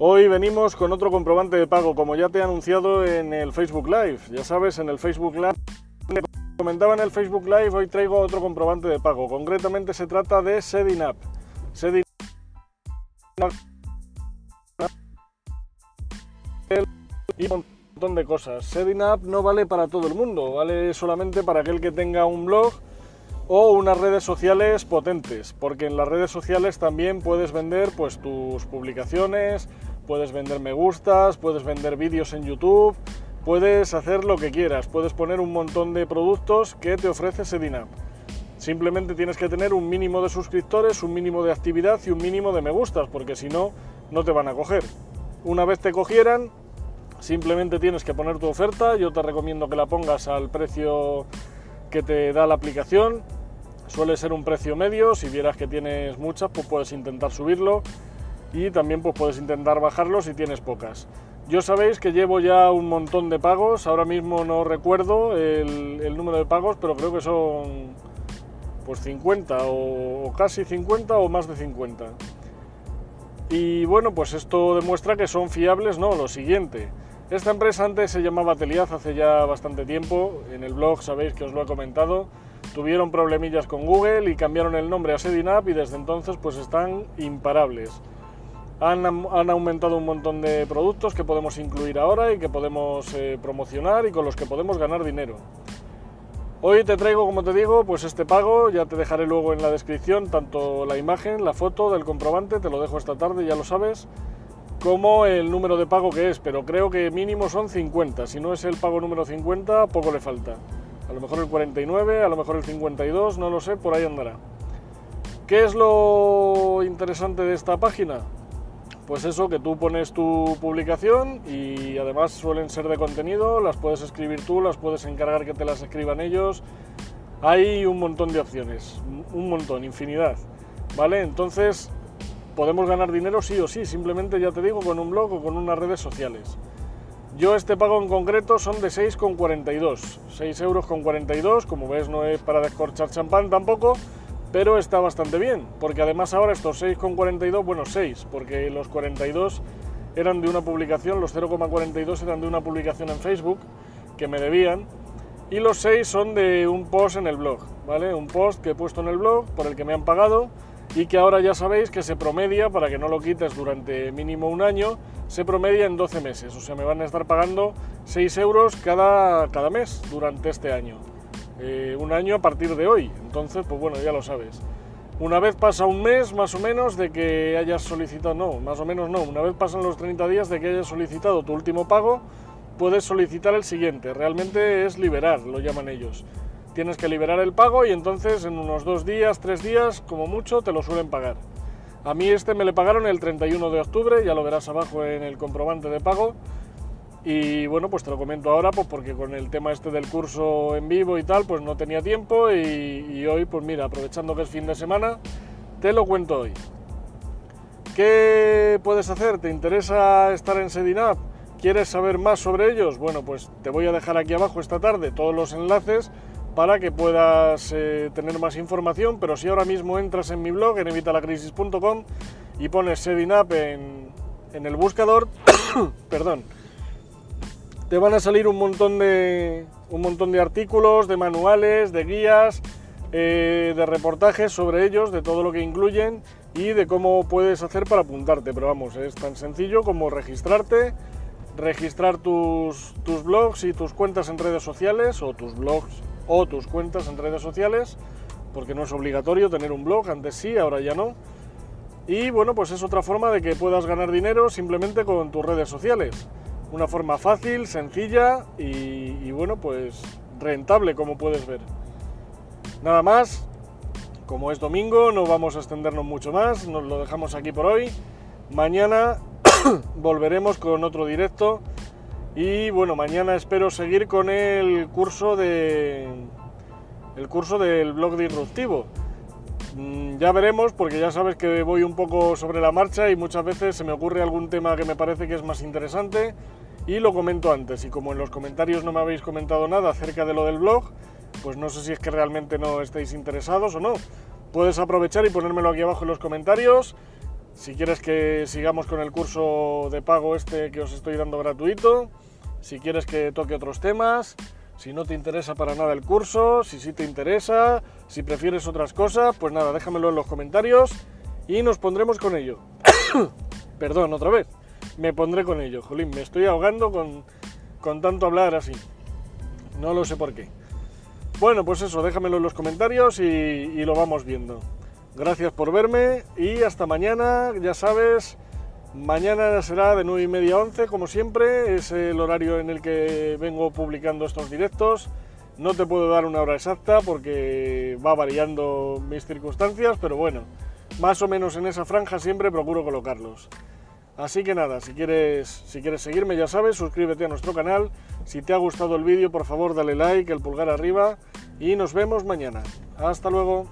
Hoy venimos con otro comprobante de pago, como ya te he anunciado en el Facebook Live. Ya sabes, en el Facebook Live, comentaba en el Facebook Live, hoy traigo otro comprobante de pago. Concretamente se trata de Setting Up. Setting y un montón de cosas. Setting Up no vale para todo el mundo, vale solamente para aquel que tenga un blog o unas redes sociales potentes, porque en las redes sociales también puedes vender pues tus publicaciones, puedes vender me gustas, puedes vender vídeos en YouTube, puedes hacer lo que quieras, puedes poner un montón de productos que te ofrece Sedinap. Simplemente tienes que tener un mínimo de suscriptores, un mínimo de actividad y un mínimo de me gustas, porque si no, no te van a coger. Una vez te cogieran, simplemente tienes que poner tu oferta, yo te recomiendo que la pongas al precio que te da la aplicación, Suele ser un precio medio, si vieras que tienes muchas, pues puedes intentar subirlo y también pues puedes intentar bajarlo si tienes pocas. Yo sabéis que llevo ya un montón de pagos, ahora mismo no recuerdo el, número de pagos, pero creo que son pues 50 o, casi 50 o más de 50. Y bueno, pues esto demuestra que son fiables, no, lo siguiente. Esta empresa antes se llamaba Teliaz hace ya bastante tiempo, en el blog sabéis que os lo he comentado, tuvieron problemillas con Google y cambiaron el nombre a Sedinap y desde entonces pues están imparables. Han, aumentado un montón de productos que podemos incluir ahora y que podemos eh, promocionar y con los que podemos ganar dinero. Hoy te traigo, como te digo, pues este pago, ya te dejaré luego en la descripción tanto la imagen, la foto del comprobante, te lo dejo esta tarde, ya lo sabes, como el número de pago que es, pero creo que mínimo son 50, si no es el pago número 50, poco le falta a lo mejor el 49, a lo mejor el 52, no lo sé, por ahí andará. ¿Qué es lo interesante de esta página? Pues eso, que tú pones tu publicación y además suelen ser de contenido, las puedes escribir tú, las puedes encargar que te las escriban ellos. Hay un montón de opciones, un montón, infinidad. ¿Vale? Entonces, podemos ganar dinero sí o sí, simplemente ya te digo, con un blog o con unas redes sociales. Yo este pago en concreto son de 6,42, 6 euros con 42, como ves no es para descorchar champán tampoco, pero está bastante bien, porque además ahora estos 6,42, bueno 6, porque los 42 eran de una publicación, los 0,42 eran de una publicación en Facebook que me debían, y los 6 son de un post en el blog, ¿vale? Un post que he puesto en el blog por el que me han pagado y que ahora ya sabéis que se promedia, para que no lo quites durante mínimo un año, se promedia en 12 meses. O sea, me van a estar pagando 6 euros cada, cada mes durante este año. Eh, un año a partir de hoy. Entonces, pues bueno, ya lo sabes. Una vez pasa un mes más o menos de que hayas solicitado, no, más o menos no, una vez pasan los 30 días de que hayas solicitado tu último pago, puedes solicitar el siguiente. Realmente es liberar, lo llaman ellos tienes que liberar el pago y entonces en unos dos días, tres días, como mucho, te lo suelen pagar. A mí este me le pagaron el 31 de octubre, ya lo verás abajo en el comprobante de pago. Y bueno, pues te lo comento ahora, pues porque con el tema este del curso en vivo y tal, pues no tenía tiempo y, y hoy, pues mira, aprovechando que es fin de semana, te lo cuento hoy. ¿Qué puedes hacer? ¿Te interesa estar en Sedinap? ¿Quieres saber más sobre ellos? Bueno, pues te voy a dejar aquí abajo esta tarde todos los enlaces para que puedas eh, tener más información, pero si ahora mismo entras en mi blog, en evitalacrisis.com, y pones Setting Up en, el buscador, perdón, te van a salir un montón de, un montón de artículos, de manuales, de guías, eh, de reportajes sobre ellos, de todo lo que incluyen y de cómo puedes hacer para apuntarte. Pero vamos, es tan sencillo como registrarte, registrar tus, tus blogs y tus cuentas en redes sociales o tus blogs o tus cuentas en redes sociales, porque no es obligatorio tener un blog, antes sí, ahora ya no. Y bueno, pues es otra forma de que puedas ganar dinero simplemente con tus redes sociales. Una forma fácil, sencilla y, bueno, pues rentable como puedes ver. Nada más, como es domingo, no vamos a extendernos mucho más, nos lo dejamos aquí por hoy. Mañana volveremos con otro directo y bueno, mañana espero seguir con el curso de el curso del blog disruptivo. Mm, ya veremos, porque ya sabes que voy un poco sobre la marcha y muchas veces se me ocurre algún tema que me parece que es más interesante y lo comento antes. Y como en los comentarios no me habéis comentado nada acerca de lo del blog, pues no sé si es que realmente no estáis interesados o no. Puedes aprovechar y ponérmelo aquí abajo en los comentarios si quieres que sigamos con el curso de pago este que os estoy dando gratuito, si quieres que toque otros temas, si no te interesa para nada el curso, si sí te interesa, si prefieres otras cosas, pues nada, déjamelo en los comentarios y nos pondremos con ello. Perdón, otra vez. Me pondré con ello. Jolín, me estoy ahogando con, con tanto hablar así. No lo sé por qué. Bueno, pues eso, déjamelo en los comentarios y, y lo vamos viendo. Gracias por verme y hasta mañana, ya sabes, mañana será de 9 y media a 11, como siempre, es el horario en el que vengo publicando estos directos. No te puedo dar una hora exacta porque va variando mis circunstancias, pero bueno, más o menos en esa franja siempre procuro colocarlos. Así que nada, si quieres, si quieres seguirme ya sabes, suscríbete a nuestro canal. Si te ha gustado el vídeo, por favor dale like, el pulgar arriba y nos vemos mañana. Hasta luego.